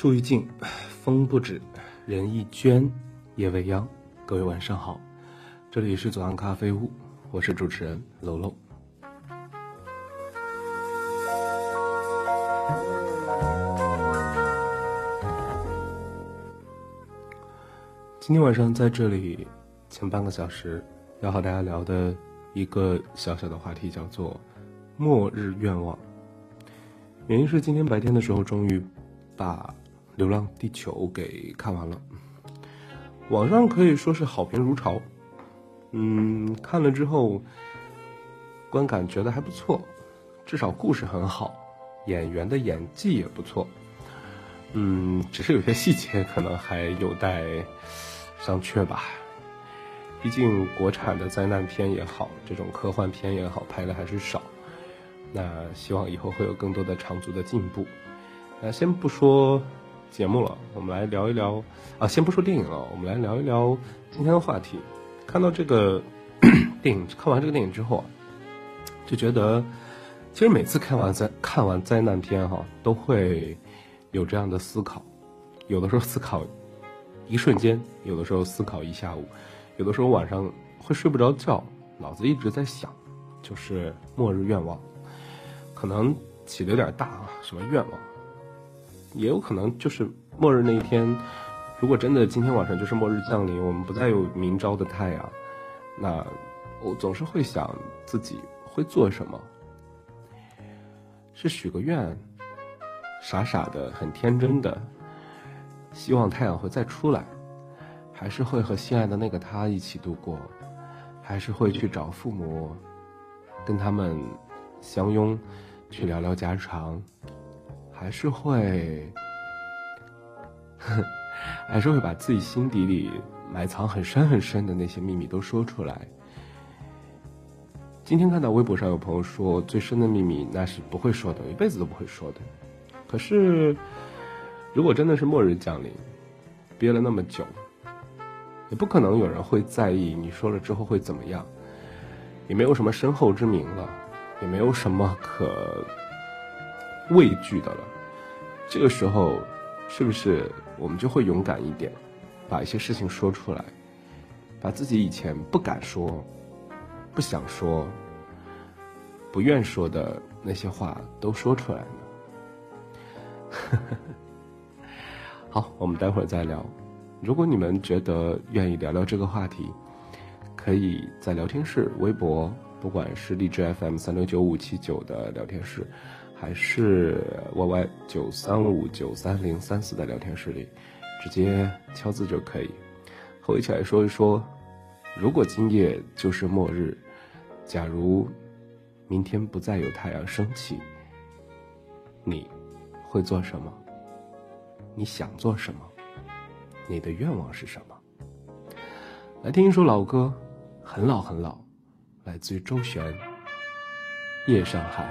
树欲静，风不止，人亦倦，夜未央。各位晚上好，这里是左岸咖啡屋，我是主持人楼楼。今天晚上在这里，前半个小时要和大家聊的一个小小的话题叫做“末日愿望”。原因是今天白天的时候，终于把。《流浪地球》给看完了，网上可以说是好评如潮。嗯，看了之后，观感觉得还不错，至少故事很好，演员的演技也不错。嗯，只是有些细节可能还有待商榷吧。毕竟国产的灾难片也好，这种科幻片也好，拍的还是少。那希望以后会有更多的长足的进步。那先不说。节目了，我们来聊一聊啊，先不说电影了，我们来聊一聊今天的话题。看到这个 电影，看完这个电影之后啊，就觉得其实每次看完灾看完灾难片哈，都会有这样的思考。有的时候思考一瞬间，有的时候思考一下午，有的时候晚上会睡不着觉，脑子一直在想，就是末日愿望，可能起的有点大啊，什么愿望？也有可能就是末日那一天，如果真的今天晚上就是末日降临，我们不再有明朝的太阳，那我总是会想自己会做什么，是许个愿，傻傻的很天真的，希望太阳会再出来，还是会和心爱的那个他一起度过，还是会去找父母，跟他们相拥，去聊聊家常。还是会，还是会把自己心底里埋藏很深很深的那些秘密都说出来。今天看到微博上有朋友说，最深的秘密那是不会说的，一辈子都不会说的。可是，如果真的是末日降临，憋了那么久，也不可能有人会在意你说了之后会怎么样，也没有什么身后之名了，也没有什么可。畏惧的了，这个时候，是不是我们就会勇敢一点，把一些事情说出来，把自己以前不敢说、不想说、不愿说的那些话都说出来呢？好，我们待会儿再聊。如果你们觉得愿意聊聊这个话题，可以在聊天室、微博，不管是荔枝 FM 三六九五七九的聊天室。还是 Y Y 九三五九三零三四的聊天室里，直接敲字就可以。和我一起来说一说，如果今夜就是末日，假如明天不再有太阳升起，你会做什么？你想做什么？你的愿望是什么？来听一首老歌，很老很老，来自于周璇，《夜上海》。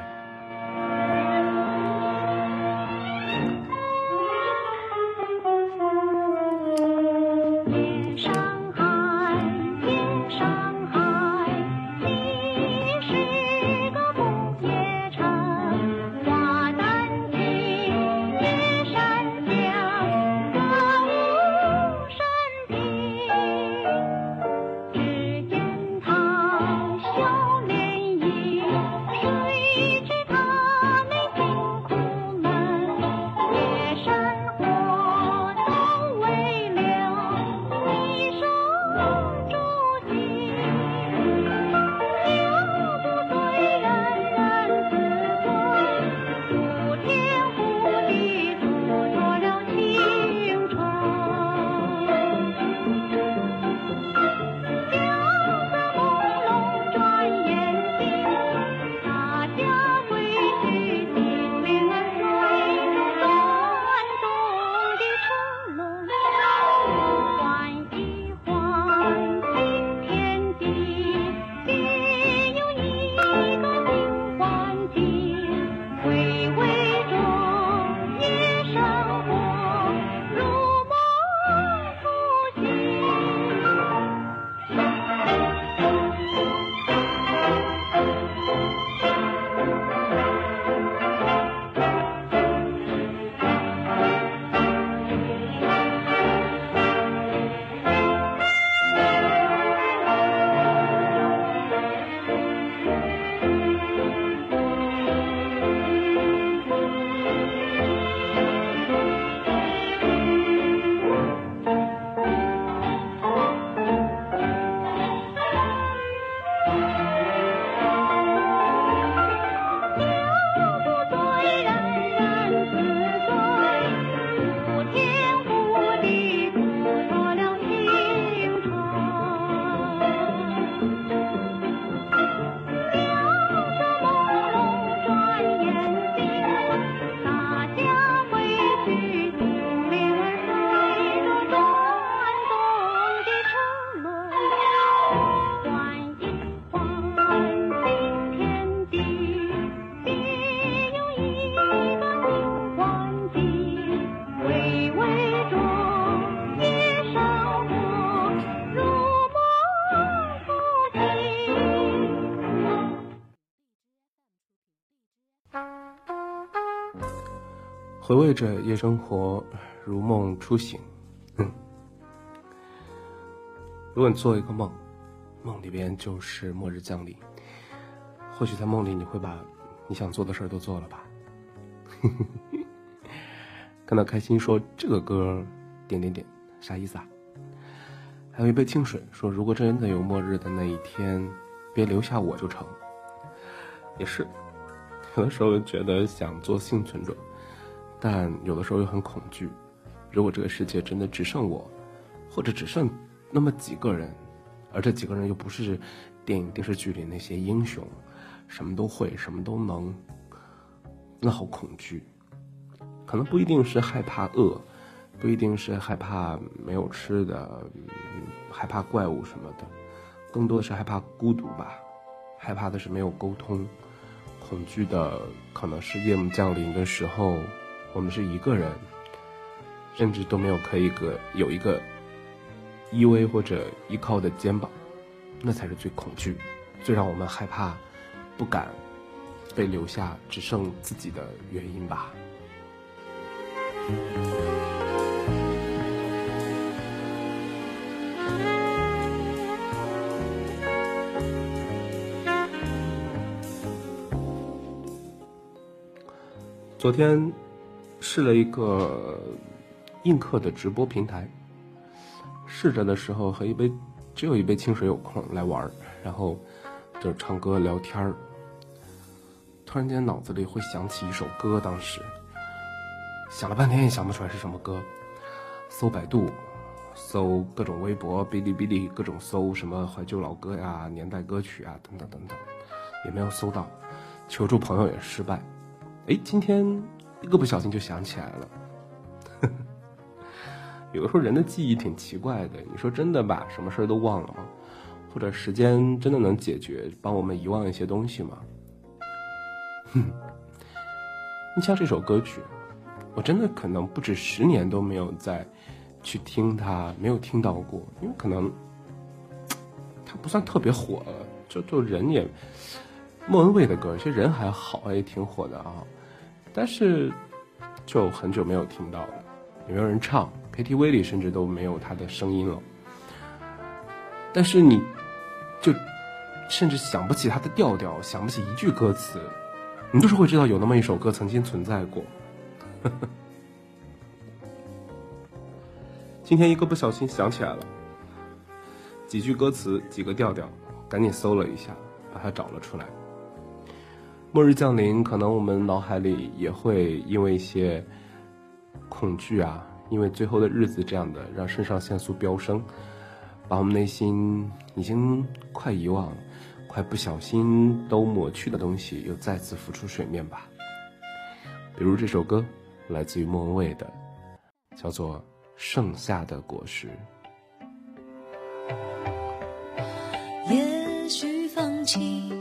回味着夜生活，如梦初醒。嗯如果你做一个梦，梦里边就是末日降临，或许在梦里你会把你想做的事儿都做了吧。看到开心说这个歌点点点啥意思啊？还有一杯清水说，如果真的有末日的那一天，别留下我就成。也是，有的时候觉得想做幸存者。但有的时候又很恐惧，如果这个世界真的只剩我，或者只剩那么几个人，而这几个人又不是电影电视剧里那些英雄，什么都会，什么都能，那好恐惧。可能不一定是害怕饿，不一定是害怕没有吃的，害怕怪物什么的，更多的是害怕孤独吧，害怕的是没有沟通，恐惧的可能是夜幕降临的时候。我们是一个人，甚至都没有可以个有一个依偎或者依靠的肩膀，那才是最恐惧、最让我们害怕、不敢被留下，只剩自己的原因吧。昨天。试了一个映客的直播平台，试着的时候和一杯只有一杯清水有空来玩然后就唱歌聊天儿。突然间脑子里会想起一首歌，当时想了半天也想不出来是什么歌，搜百度，搜各种微博、哔哩哔哩，各种搜什么怀旧老歌呀、年代歌曲啊等等等等，也没有搜到。求助朋友也失败。哎，今天一个不小心就想起来了。有的时候人的记忆挺奇怪的，你说真的把什么事儿都忘了吗？或者时间真的能解决帮我们遗忘一些东西吗？哼，你像这首歌曲，我真的可能不止十年都没有再去听它，没有听到过，因为可能它不算特别火了，就就人也莫文蔚的歌，其实人还好，也挺火的啊，但是就很久没有听到了，也没有人唱。KTV 里甚至都没有他的声音了，但是你，就甚至想不起他的调调，想不起一句歌词，你就是会知道有那么一首歌曾经存在过。今天一个不小心想起来了，几句歌词，几个调调，赶紧搜了一下，把它找了出来。末日降临，可能我们脑海里也会因为一些恐惧啊。因为最后的日子这样的，让肾上腺素飙升，把我们内心已经快遗忘、快不小心都抹去的东西，又再次浮出水面吧。比如这首歌，来自于莫文蔚的，叫做《盛夏的果实》。也许放弃，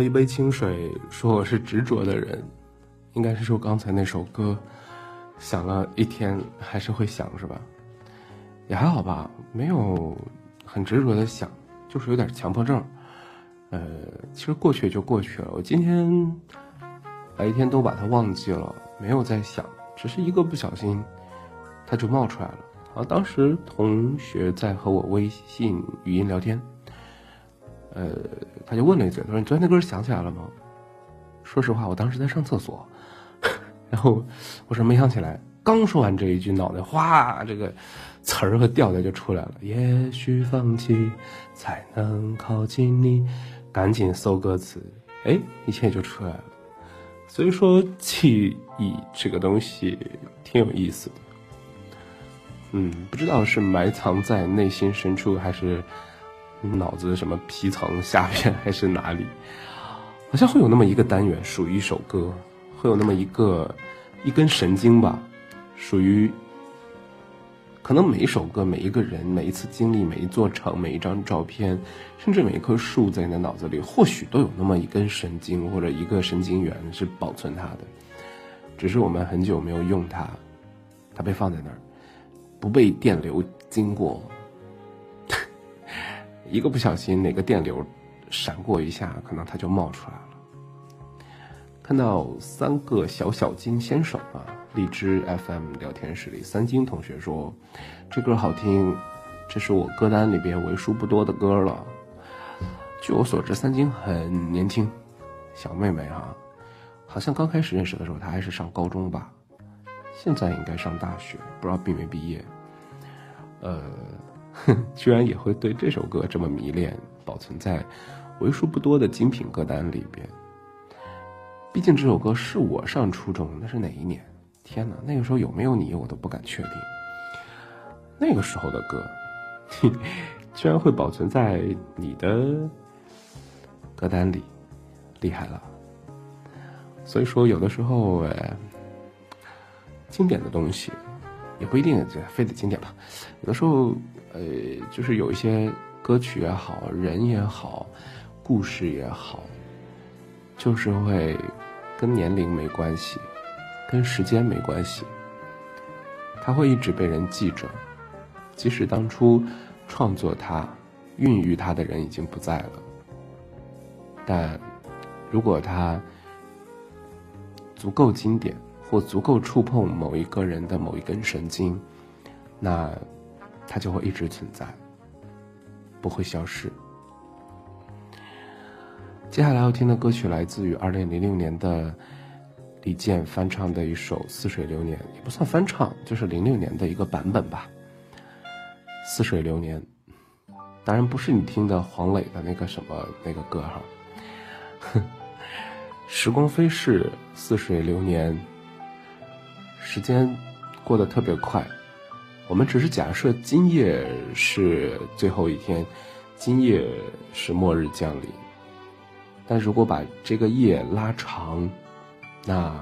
喝一杯清水，说我是执着的人，应该是说刚才那首歌，想了一天还是会想是吧？也还好吧，没有很执着的想，就是有点强迫症。呃，其实过去就过去了。我今天白天都把它忘记了，没有在想，只是一个不小心，它就冒出来了。啊，当时同学在和我微信语音聊天。呃，他就问了一嘴，他说：“你昨天那歌想起来了吗？”说实话，我当时在上厕所，然后我说没想起来。刚说完这一句，脑袋哗，这个词儿和调调就出来了。也许放弃才能靠近你，赶紧搜歌词，哎，一切就出来了。所以说，记忆这个东西挺有意思的。嗯，不知道是埋藏在内心深处，还是。脑子什么皮层下边 还是哪里，好像会有那么一个单元属于一首歌，会有那么一个一根神经吧，属于可能每一首歌、每一个人、每一次经历、每一座城、每一张照片，甚至每一棵树，在你的脑子里，或许都有那么一根神经或者一个神经元是保存它的，只是我们很久没有用它，它被放在那儿，不被电流经过。一个不小心，哪个电流闪过一下，可能它就冒出来了。看到三个小小金先生啊，荔枝 FM 聊天室里，三金同学说这歌好听，这是我歌单里边为数不多的歌了。据我所知，三金很年轻，小妹妹哈，好像刚开始认识的时候她还是上高中吧，现在应该上大学，不知道毕没毕业。呃。居然也会对这首歌这么迷恋，保存在为数不多的精品歌单里边。毕竟这首歌是我上初中，那是哪一年？天哪，那个时候有没有你，我都不敢确定。那个时候的歌，居然会保存在你的歌单里，厉害了。所以说，有的时候，经典的东西。也不一定非得经典吧，有的时候，呃，就是有一些歌曲也好，人也好，故事也好，就是会跟年龄没关系，跟时间没关系，它会一直被人记着，即使当初创作它、孕育它的人已经不在了，但如果它足够经典。或足够触碰某一个人的某一根神经，那它就会一直存在，不会消失。接下来要听的歌曲来自于二零零六年的李健翻唱的一首《似水流年》，也不算翻唱，就是零六年的一个版本吧。《似水流年》，当然不是你听的黄磊的那个什么那个歌哈。时光飞逝，似水流年。时间过得特别快，我们只是假设今夜是最后一天，今夜是末日降临。但如果把这个夜拉长，那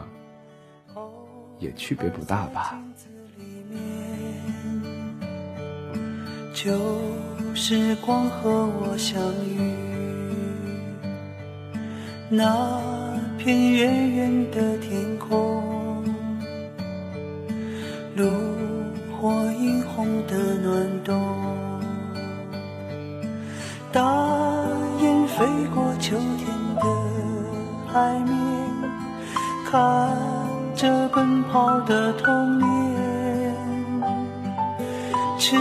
也区别不大吧。旧时光和我相遇，那片远远的天空。炉火映红的暖冬，大雁飞过秋天的海面，看着奔跑的童年，赤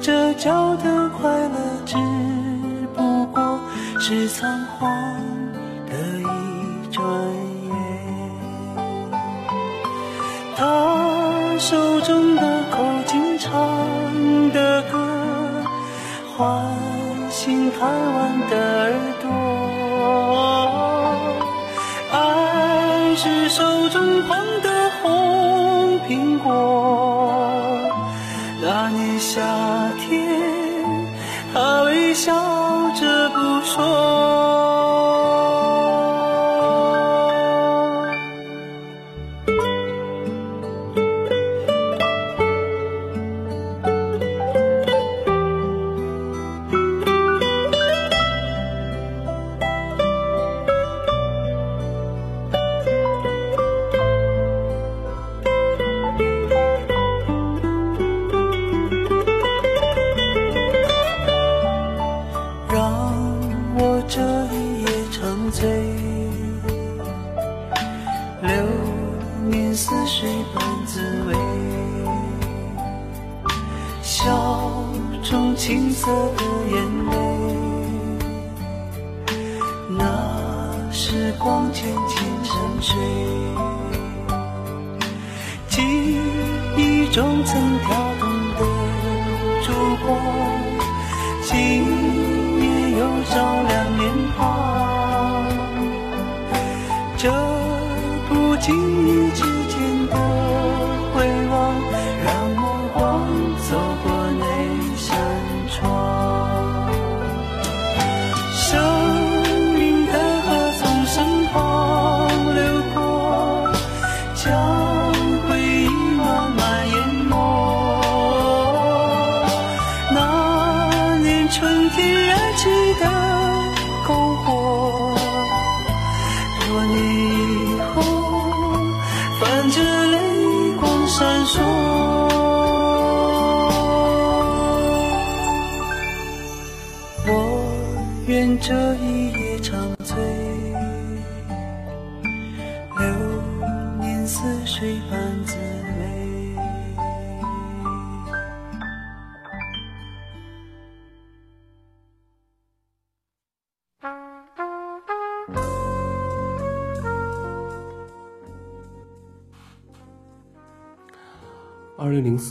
着脚的快乐，只不过是仓皇的一转眼。他。手中的台湾的耳朵。爱是手中捧的红苹果。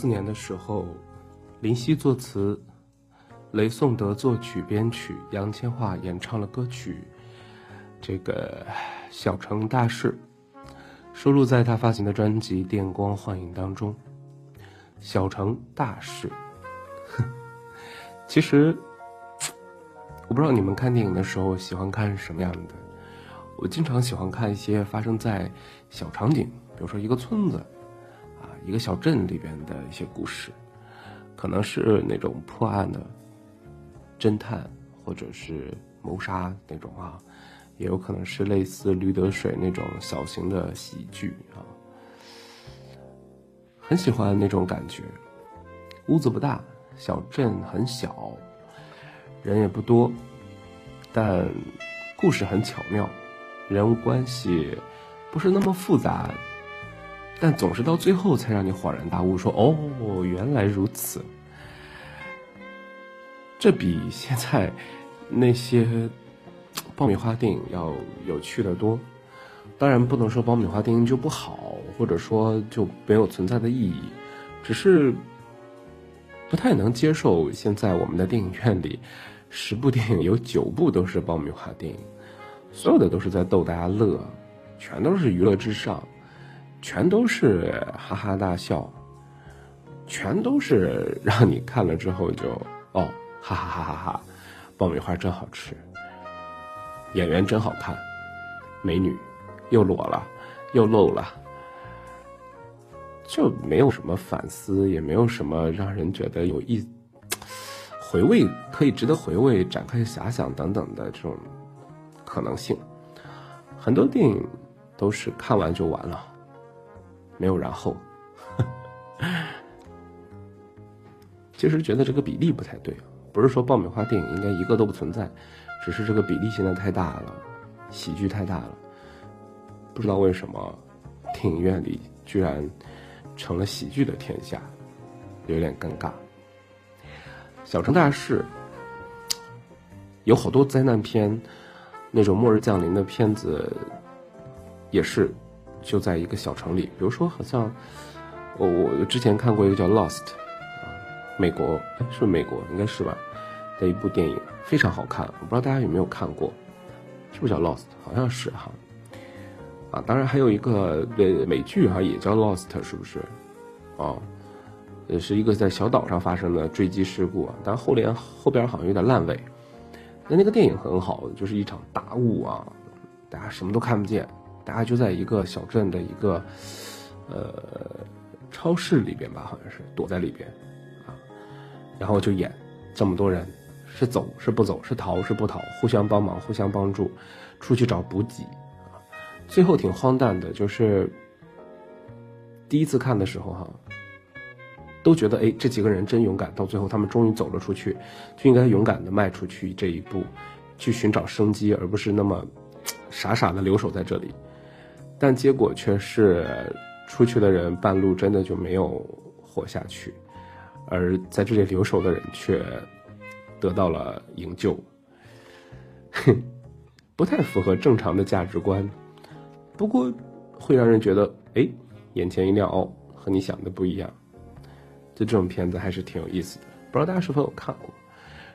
四年的时候，林夕作词，雷颂德作曲编曲，杨千嬅演唱了歌曲《这个小城大事》，收录在他发行的专辑《电光幻影》当中。小城大事，哼，其实我不知道你们看电影的时候喜欢看什么样的。我经常喜欢看一些发生在小场景，比如说一个村子。一个小镇里边的一些故事，可能是那种破案的侦探，或者是谋杀那种啊，也有可能是类似《驴得水》那种小型的喜剧啊。很喜欢那种感觉，屋子不大，小镇很小，人也不多，但故事很巧妙，人物关系不是那么复杂。但总是到最后才让你恍然大悟，说：“哦，原来如此。”这比现在那些爆米花电影要有趣的多。当然，不能说爆米花电影就不好，或者说就没有存在的意义，只是不太能接受现在我们的电影院里十部电影有九部都是爆米花电影，所有的都是在逗大家乐，全都是娱乐至上。全都是哈哈大笑，全都是让你看了之后就哦哈哈哈哈哈，爆米花真好吃，演员真好看，美女又裸了又露了，就没有什么反思，也没有什么让人觉得有意回味可以值得回味、展开遐想等等的这种可能性。很多电影都是看完就完了。没有然后，其实觉得这个比例不太对，不是说爆米花电影应该一个都不存在，只是这个比例现在太大了，喜剧太大了，不知道为什么电影院里居然成了喜剧的天下，有点尴尬。小城大事有好多灾难片，那种末日降临的片子也是。就在一个小城里，比如说，好像我我之前看过一个叫《Lost》，啊，美国是不是美国？应该是吧？的一部电影非常好看，我不知道大家有没有看过，是不是叫《Lost》？好像是哈。啊，当然还有一个美美剧哈，也叫《Lost》，是不是？哦，也是一个在小岛上发生的坠机事故啊，但后连后边好像有点烂尾。那那个电影很好，就是一场大雾啊，大家什么都看不见。大家就在一个小镇的一个，呃，超市里边吧，好像是躲在里边，啊，然后就演这么多人是走是不走，是逃是不逃，互相帮忙，互相帮助，出去找补给，啊，最后挺荒诞的，就是第一次看的时候哈，都觉得哎这几个人真勇敢，到最后他们终于走了出去，就应该勇敢的迈出去这一步，去寻找生机，而不是那么傻傻的留守在这里。但结果却是出去的人半路真的就没有活下去，而在这里留守的人却得到了营救。哼，不太符合正常的价值观，不过会让人觉得，哎，眼前一亮哦，和你想的不一样。就这种片子还是挺有意思的，不知道大家是否有看过？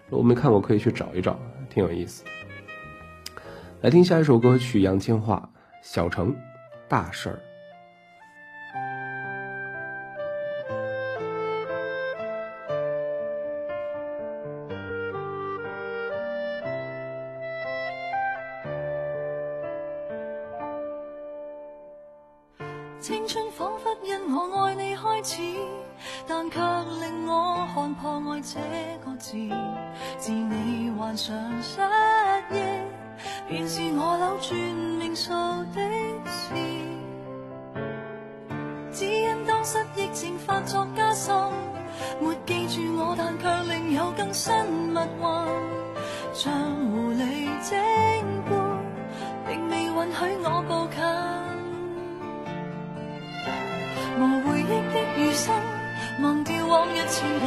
如果没看过，可以去找一找，挺有意思。来听下一首歌曲，杨千嬅《小城大事儿》。掉往日前人，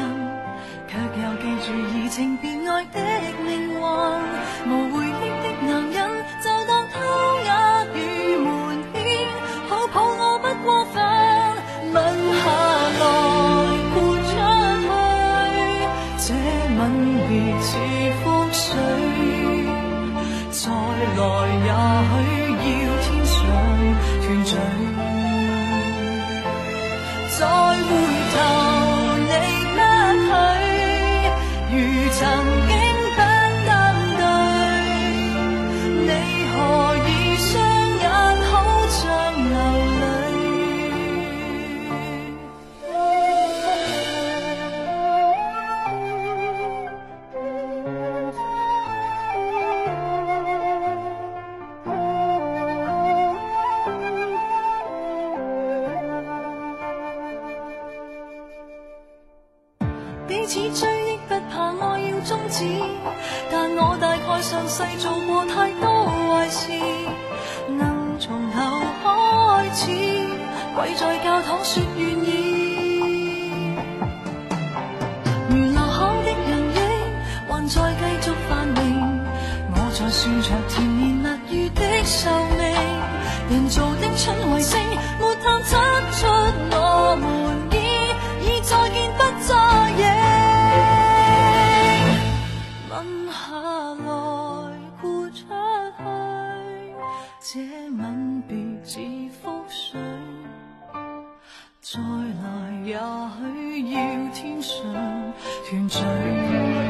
却又记住移情别爱的也许要天上团聚。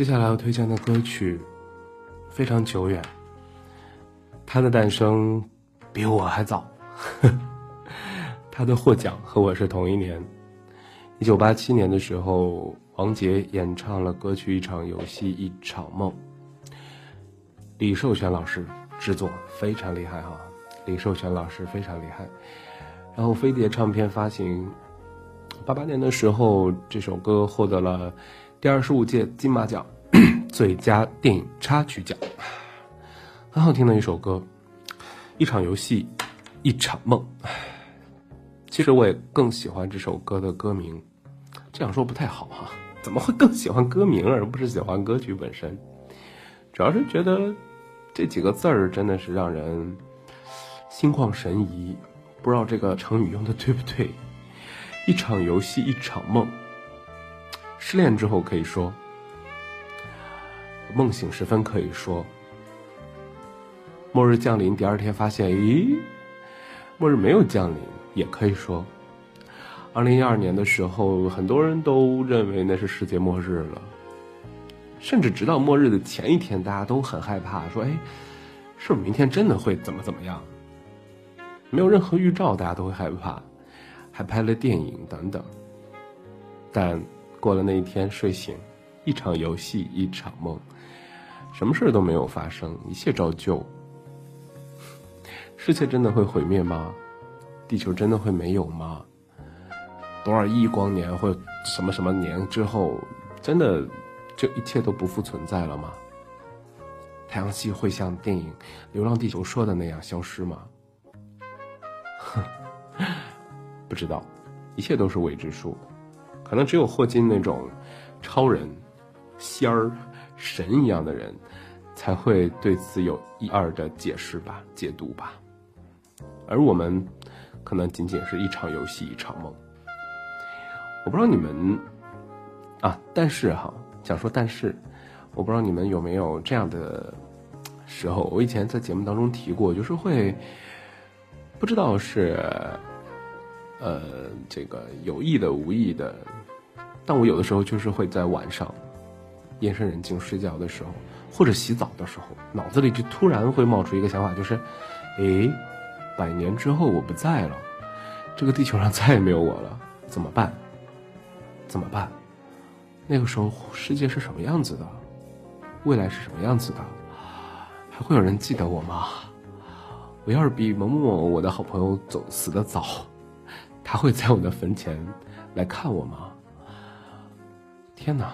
接下来要推荐的歌曲非常久远，它的诞生比我还早，它的获奖和我是同一年。一九八七年的时候，王杰演唱了歌曲《一场游戏一场梦》，李寿全老师制作，非常厉害哈。李寿全老师非常厉害。然后飞碟唱片发行，八八年的时候，这首歌获得了第二十五届金马奖 最佳电影插曲奖，很好听的一首歌。一场游戏，一场梦。其实我也更喜欢这首歌的歌名，这样说不太好哈、怎么会更喜欢歌名而不是喜欢歌曲本身？主要是觉得这几个字儿真的是让人心旷神怡，不知道这个成语用的对不对？一场游戏一场梦，失恋之后可以说，梦醒时分可以说。末日降临，第二天发现，咦，末日没有降临，也可以说。二零一二年的时候，很多人都认为那是世界末日了，甚至直到末日的前一天，大家都很害怕，说：“哎，是不是明天真的会怎么怎么样？”没有任何预兆，大家都会害怕，还拍了电影等等。但过了那一天，睡醒，一场游戏，一场梦，什么事都没有发生，一切照旧。世界真的会毁灭吗？地球真的会没有吗？多少亿光年或什么什么年之后，真的这一切都不复存在了吗？太阳系会像电影《流浪地球》说的那样消失吗？哼，不知道，一切都是未知数，可能只有霍金那种超人、仙儿、神一样的人，才会对此有一二的解释吧、解读吧。而我们，可能仅仅是一场游戏，一场梦。我不知道你们，啊，但是哈，想说但是，我不知道你们有没有这样的时候。我以前在节目当中提过，就是会不知道是，呃，这个有意的、无意的，但我有的时候就是会在晚上夜深人静睡觉的时候，或者洗澡的时候，脑子里就突然会冒出一个想法，就是，诶。百年之后我不在了，这个地球上再也没有我了，怎么办？怎么办？那个时候世界是什么样子的？未来是什么样子的？还会有人记得我吗？我要是比某某某我的好朋友走死的早，他会在我的坟前来看我吗？天哪，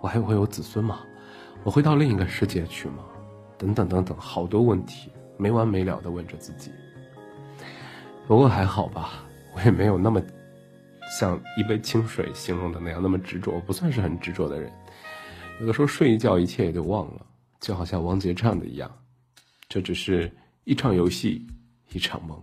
我还会有子孙吗？我会到另一个世界去吗？等等等等，好多问题没完没了的问着自己。不过还好吧，我也没有那么像一杯清水形容的那样那么执着，不算是很执着的人。有的时候睡一觉，一切也就忘了，就好像王杰唱的一样，这只是一场游戏，一场梦。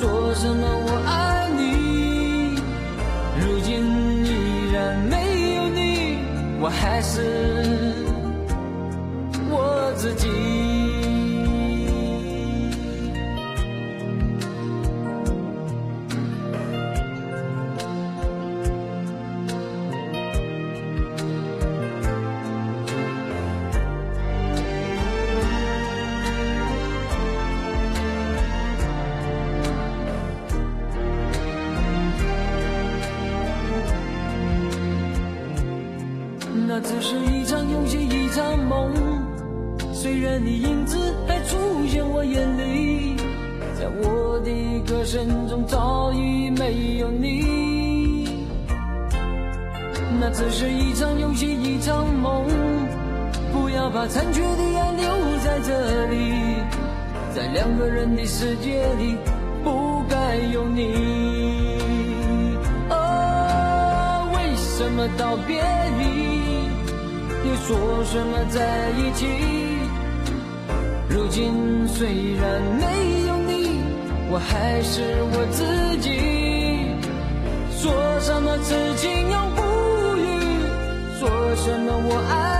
说什么我爱你，如今依然没有你，我还是把残缺的爱留在这里在两个人的世界里不该有你哦为什么道别离又说什么在一起如今虽然没有你我还是我自己说什么此情永不渝说什么我爱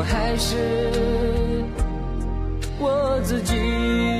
我还是我自己。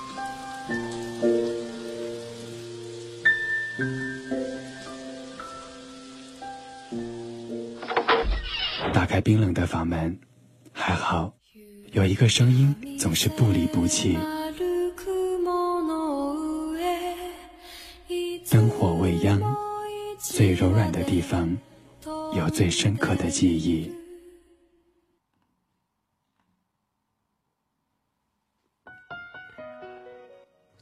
打开冰冷的房门，还好有一个声音总是不离不弃。灯火未央，最柔软的地方有最深刻的记忆。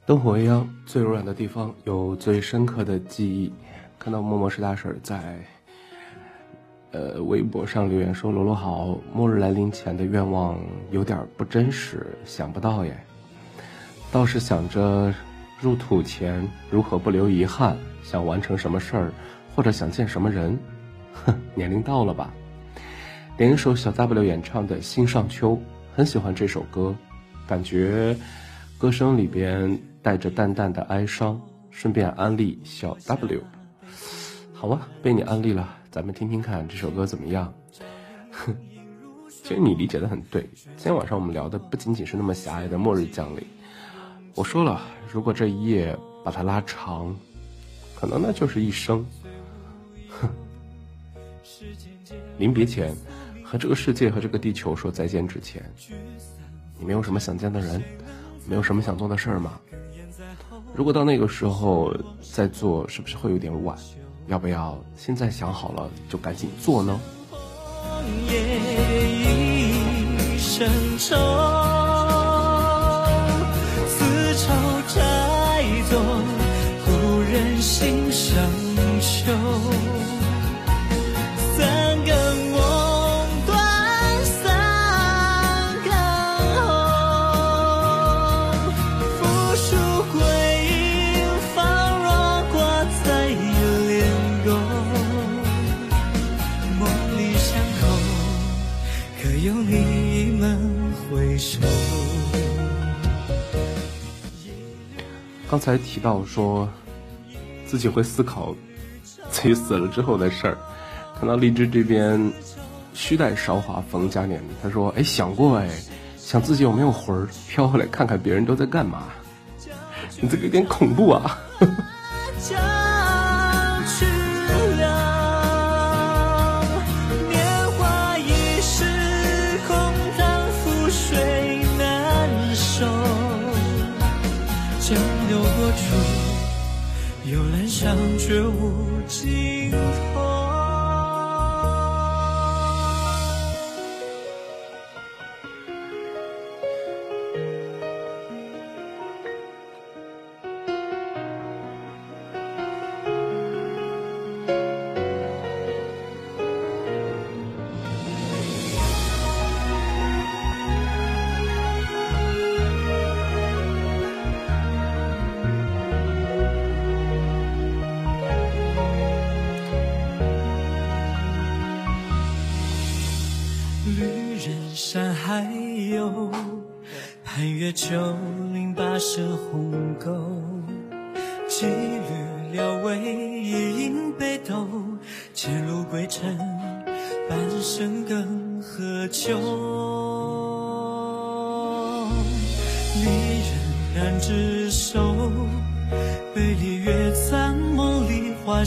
灯火未央，最柔软的地方有最深刻的记忆。看到默默是大婶在，呃，微博上留言说：“罗罗好，末日来临前的愿望有点不真实，想不到耶。倒是想着入土前如何不留遗憾，想完成什么事儿，或者想见什么人。哼，年龄到了吧。”点一首小 W 演唱的《心上秋》，很喜欢这首歌，感觉歌声里边带着淡淡的哀伤。顺便安利小 W。好啊，被你安利了，咱们听听看这首歌怎么样？哼，其实你理解的很对。今天晚上我们聊的不仅仅是那么狭隘的末日降临。我说了，如果这一夜把它拉长，可能那就是一生。哼，临别前，和这个世界和这个地球说再见之前，你没有什么想见的人，没有什么想做的事儿吗？如果到那个时候再做，是不是会有点晚？要不要现在想好了就赶紧做呢？夜已深愁，丝绸摘作刚才提到说自己会思考自己死了之后的事儿，看到荔枝这边虚带韶华逢嘉年，他说：“哎，想过哎，想自己有没有魂儿飘回来看看别人都在干嘛。”你这个有点恐怖啊！上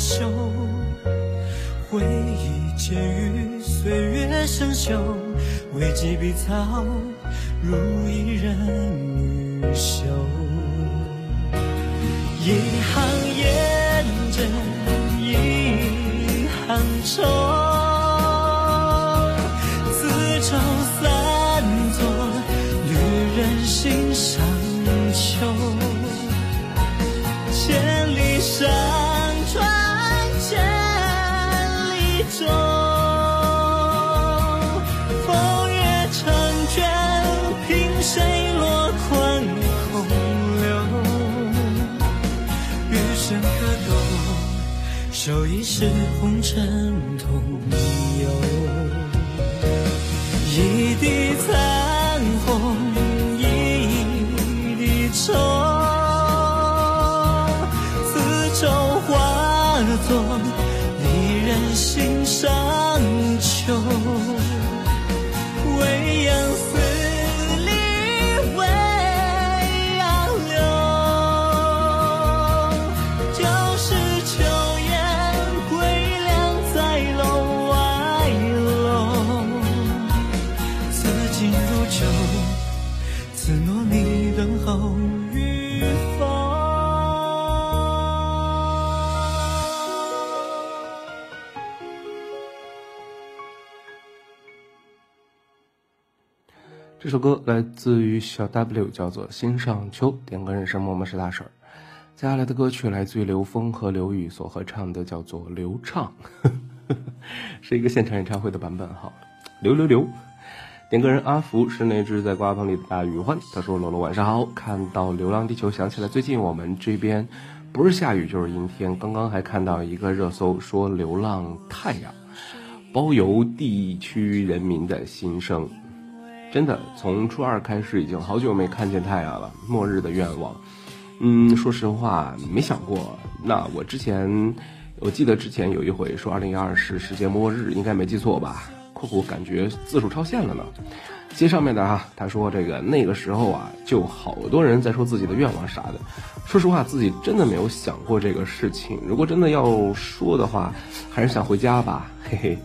袖。回忆渐于岁月生锈，未及碧草，如一人女袖。一行烟尘，一行愁，是红尘这首歌来自于小 W，叫做《心上秋》，点歌人是默默是大婶儿。接下来的歌曲来自于刘峰和刘宇所合唱的，叫做《流畅》，是一个现场演唱会的版本哈。流流流，点歌人阿福是那只在瓜棚里的大雨欢，他说：“罗罗晚上好，看到《流浪地球》，想起来最近我们这边不是下雨就是阴天，刚刚还看到一个热搜说流浪太阳，包邮地区人民的心声。”真的，从初二开始，已经好久没看见太阳了。末日的愿望，嗯，说实话没想过。那我之前，我记得之前有一回说二零一二是世界末日，应该没记错吧？括弧感觉字数超限了呢。接上面的啊，他说这个那个时候啊，就好多人在说自己的愿望啥的。说实话，自己真的没有想过这个事情。如果真的要说的话，还是想回家吧，嘿嘿。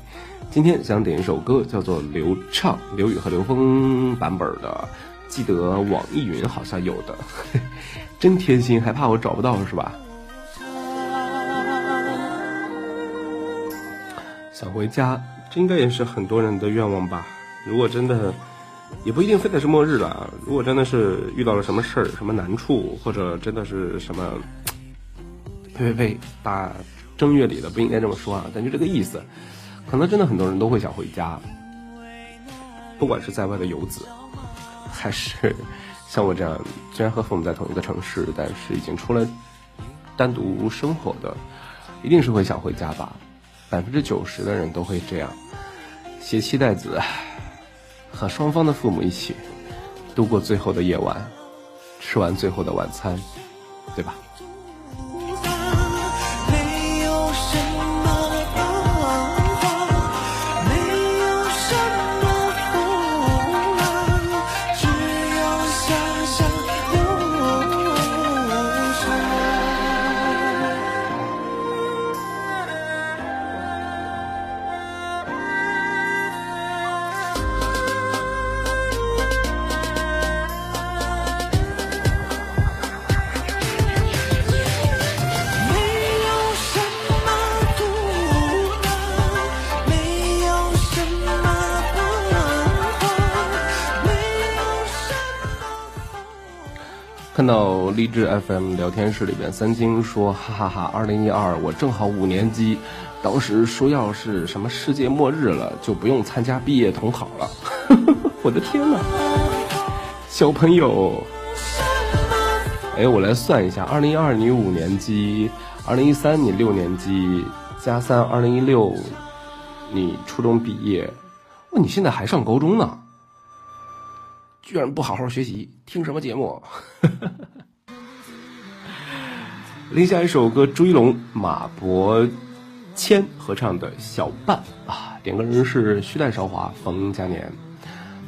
今天想点一首歌，叫做《流畅》，刘宇和刘峰版本的，记得网易云好像有的，真贴心，还怕我找不到是吧？想回家，这应该也是很多人的愿望吧？如果真的，也不一定非得是末日了。如果真的是遇到了什么事儿、什么难处，或者真的是什么，呸呸呸，大正月里的不应该这么说啊，但就这个意思。可能真的很多人都会想回家，不管是在外的游子，还是 像我这样虽然和父母在同一个城市，但是已经出来单独生活的，一定是会想回家吧。百分之九十的人都会这样，携妻带子，和双方的父母一起度过最后的夜晚，吃完最后的晚餐，对吧？励志 FM 聊天室里边，三金说：“哈哈哈，二零一二我正好五年级，当时说要是什么世界末日了，就不用参加毕业统考了。”我的天哪，小朋友！哎，我来算一下，二零一二你五年级，二零一三你六年级，加三二零一六你初中毕业，哇，你现在还上高中呢？居然不好好学习，听什么节目？另下一首歌，朱一龙、马伯骞合唱的《小半》啊，点歌人是须带韶华冯嘉年。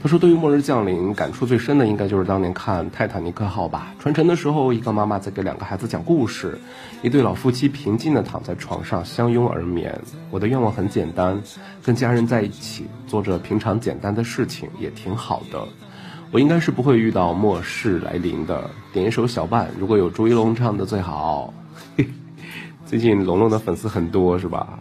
他说：“对于末日降临，感触最深的应该就是当年看《泰坦尼克号》吧。船沉的时候，一个妈妈在给两个孩子讲故事，一对老夫妻平静地躺在床上相拥而眠。我的愿望很简单，跟家人在一起，做着平常简单的事情，也挺好的。我应该是不会遇到末世来临的。点一首《小半》，如果有朱一龙唱的最好。最近龙龙的粉丝很多，是吧？”，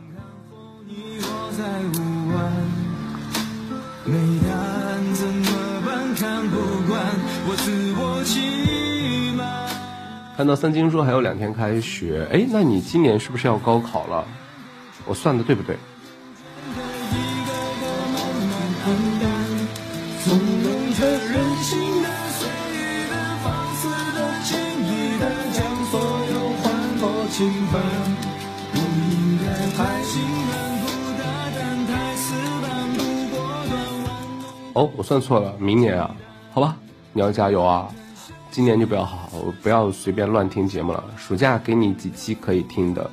看到三金说还有两天开学，哎，那你今年是不是要高考了？我算的对不对？哦，我算错了，明年啊，好吧，你要加油啊！今年就不要好好，不要随便乱听节目了。暑假给你几期可以听的，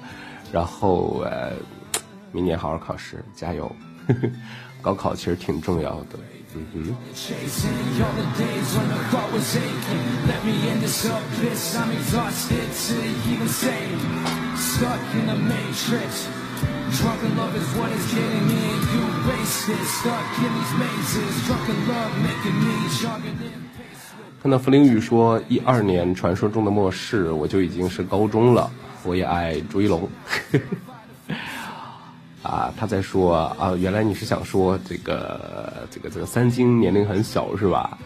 然后呃，明年好好考试，加油！高考其实挺重要的，嗯哼。Drunken love is what is getting me and you wasted. Stuck in these mazes. Drunken love making me jogging in. 看到茯苓雨说一二年传说中的末世，我就已经是高中了。我也爱朱一龙。啊，他在说啊，原来你是想说这个这个这个三金年龄很小是吧？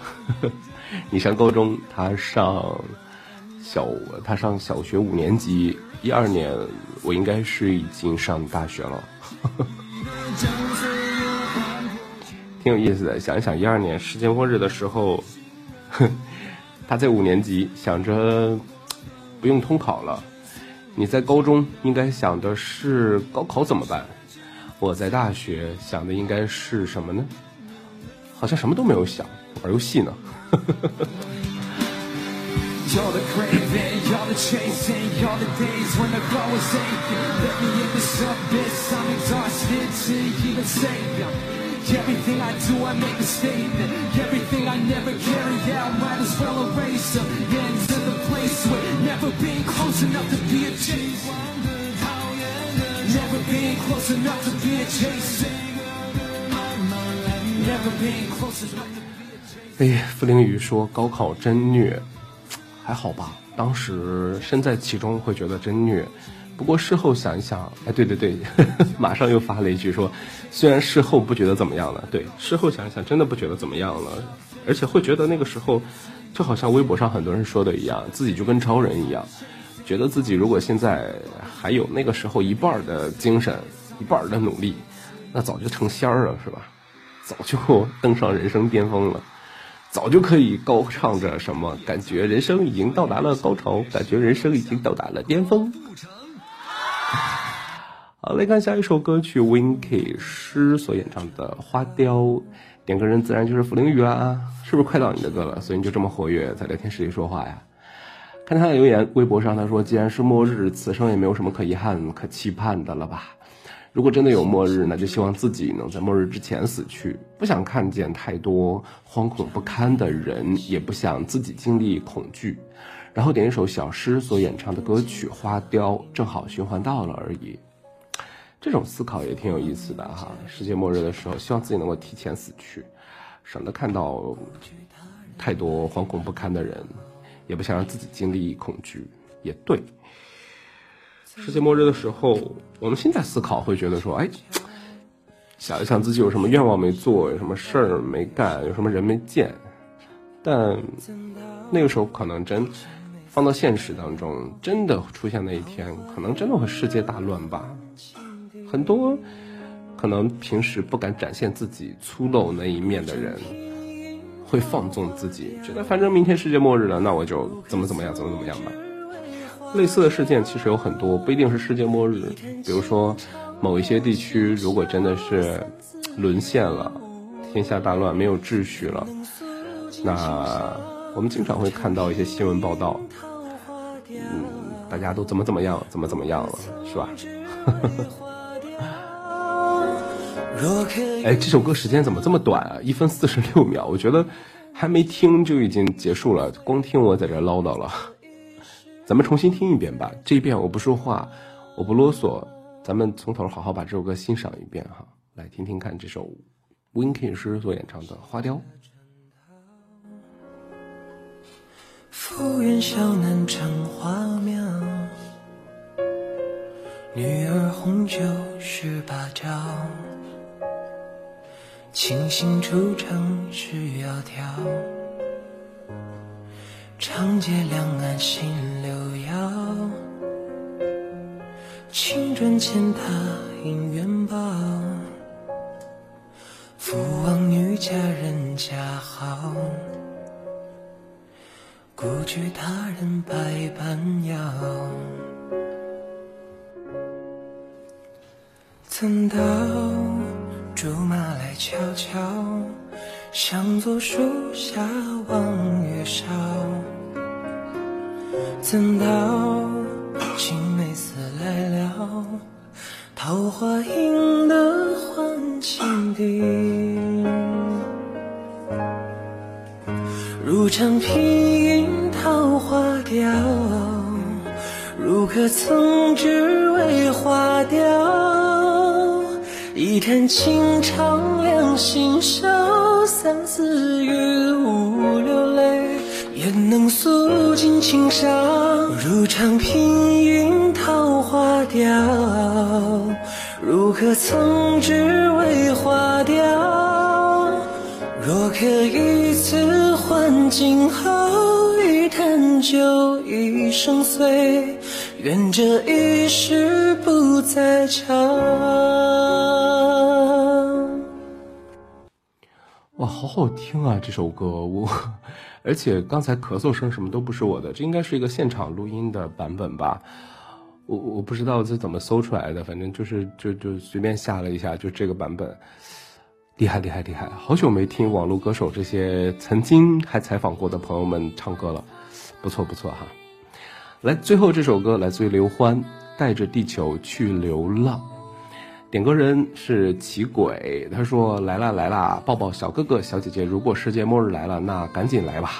你上高中，他上小他上小学五年级，一二年我应该是已经上大学了。挺有意思的，想一想一二年世界末日的时候，他在五年级想着不用通考了，你在高中应该想的是高考怎么办？我在大学想的应该是什么呢？好像什么都没有想，玩游戏呢。You're the craving, you're the chasing, you're the days when the glow is aching. Let me in this abyss, I'm exhausted to even say Everything I do, I make a statement. Everything I never carry out, might as well erase them. Ends of the place where never being close enough to be a chase. Never being close enough to be a chase. Never being close enough to be a chase. 哎，傅凌雨说高考真虐， 还好吧？当时身在其中会觉得真虐，不过事后想一想，哎，对对对，马上又发了一句说，虽然事后不觉得怎么样了，对，事后想一想真的不觉得怎么样了，而且会觉得那个时候，就好像微博上很多人说的一样，自己就跟超人一样，觉得自己如果现在还有那个时候一半的精神，一半的努力，那早就成仙儿了，是吧？早就登上人生巅峰了。早就可以高唱着什么，感觉人生已经到达了高潮，感觉人生已经到达了巅峰。好，来看下一首歌曲，Winky 诗所演唱的《花雕》，点歌人自然就是茯苓雨啦，是不是快到你的歌了？所以你就这么活跃在聊天室里说话呀？看他的留言，微博上他说：“既然是末日，此生也没有什么可遗憾、可期盼的了吧？如果真的有末日，那就希望自己能在末日之前死去，不想看见太多惶恐不堪的人，也不想自己经历恐惧。”然后点一首小诗所演唱的歌曲《花雕》，正好循环到了而已。这种思考也挺有意思的哈。世界末日的时候，希望自己能够提前死去，省得看到太多惶恐不堪的人，也不想让自己经历恐惧。也对，世界末日的时候，我们现在思考会觉得说，哎，想一想自己有什么愿望没做，有什么事儿没干，有什么人没见，但那个时候可能真放到现实当中，真的出现那一天，可能真的会世界大乱吧。很多可能平时不敢展现自己粗陋那一面的人，会放纵自己，觉得反正明天世界末日了，那我就怎么怎么样，怎么怎么样吧。类似的事件其实有很多，不一定是世界末日。比如说，某一些地区如果真的是沦陷了，天下大乱，没有秩序了，那我们经常会看到一些新闻报道，嗯，大家都怎么怎么样，怎么怎么样了，是吧？哎，这首歌时间怎么这么短啊？一分四十六秒，我觉得还没听就已经结束了，光听我在这唠叨了。咱们重新听一遍吧，这一遍我不说话，我不啰嗦，咱们从头好好把这首歌欣赏一遍哈，来听听看这首 Winky 师所演唱的《花雕》。福缘小南城花庙，女儿红酒十八招，清醒出城是窈窕，长街两岸新柳摇，青砖践踏姻缘报，父王女佳人家好。故居他人百般邀，怎道竹马来悄悄，向坐树下望月梢。怎道青梅似来了，桃花映得换情敌。如长平云桃花雕，如可曾只为花雕。一坛清唱两心烧，三思月，怎能诉尽情伤？如长平云桃花雕，如可曾只为花凋。若可一次换今后，一坛酒，一生碎，愿这一世不再长。哇，好好听啊！这首歌，我而且刚才咳嗽声什么都不是我的，这应该是一个现场录音的版本吧？我我不知道这怎么搜出来的，反正就是就就随便下了一下，就这个版本。厉害厉害厉害！好久没听网络歌手这些曾经还采访过的朋友们唱歌了，不错不错哈。来，最后这首歌来自于刘欢，《带着地球去流浪》。点歌人是奇鬼，他说：“来啦来啦，抱抱小哥哥小姐姐，如果世界末日来了，那赶紧来吧。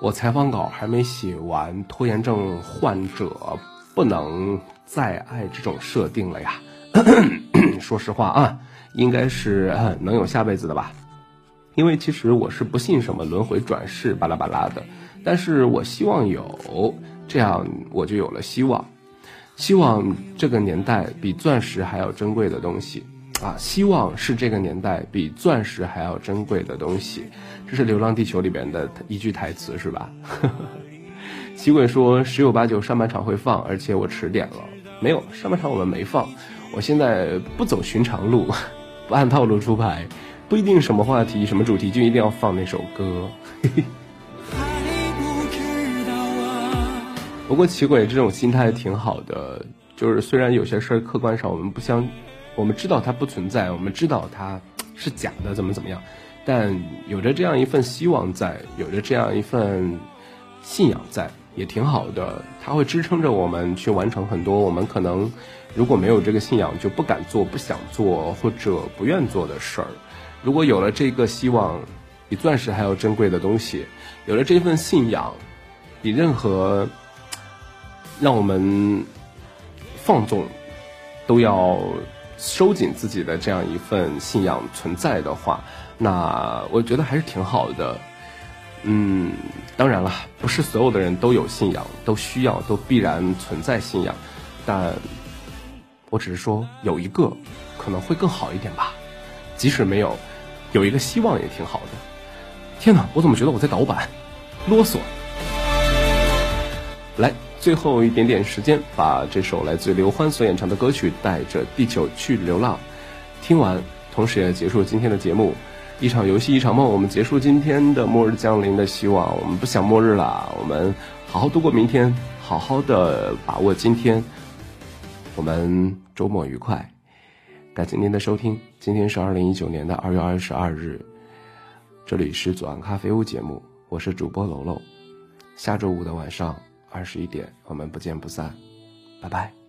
我采访稿还没写完，拖延症患者不能再爱这种设定了呀。说实话啊。”应该是能有下辈子的吧，因为其实我是不信什么轮回转世巴拉巴拉的，但是我希望有，这样我就有了希望，希望这个年代比钻石还要珍贵的东西，啊，希望是这个年代比钻石还要珍贵的东西，这是《流浪地球》里边的一句台词是吧？奇鬼说十有八九上半场会放，而且我迟点了，没有上半场我们没放，我现在不走寻常路。不按套路出牌，不一定什么话题、什么主题就一定要放那首歌。不过奇鬼这种心态挺好的，就是虽然有些事儿客观上我们不相，我们知道它不存在，我们知道它是假的，怎么怎么样，但有着这样一份希望在，有着这样一份信仰在，也挺好的。它会支撑着我们去完成很多我们可能。如果没有这个信仰，就不敢做、不想做或者不愿做的事儿。如果有了这个希望，比钻石还要珍贵的东西，有了这份信仰，比任何让我们放纵都要收紧自己的这样一份信仰存在的话，那我觉得还是挺好的。嗯，当然了，不是所有的人都有信仰，都需要，都必然存在信仰，但。我只是说有一个可能会更好一点吧，即使没有，有一个希望也挺好的。天哪，我怎么觉得我在倒板，啰嗦？来，最后一点点时间，把这首来自刘欢所演唱的歌曲《带着地球去流浪》听完，同时也结束今天的节目。一场游戏一场梦，我们结束今天的末日降临的希望。我们不想末日了，我们好好度过明天，好好的把握今天。我们周末愉快，感谢您的收听。今天是二零一九年的二月二十二日，这里是左岸咖啡屋节目，我是主播楼楼。下周五的晚上。二十一点我们不见不散。拜拜。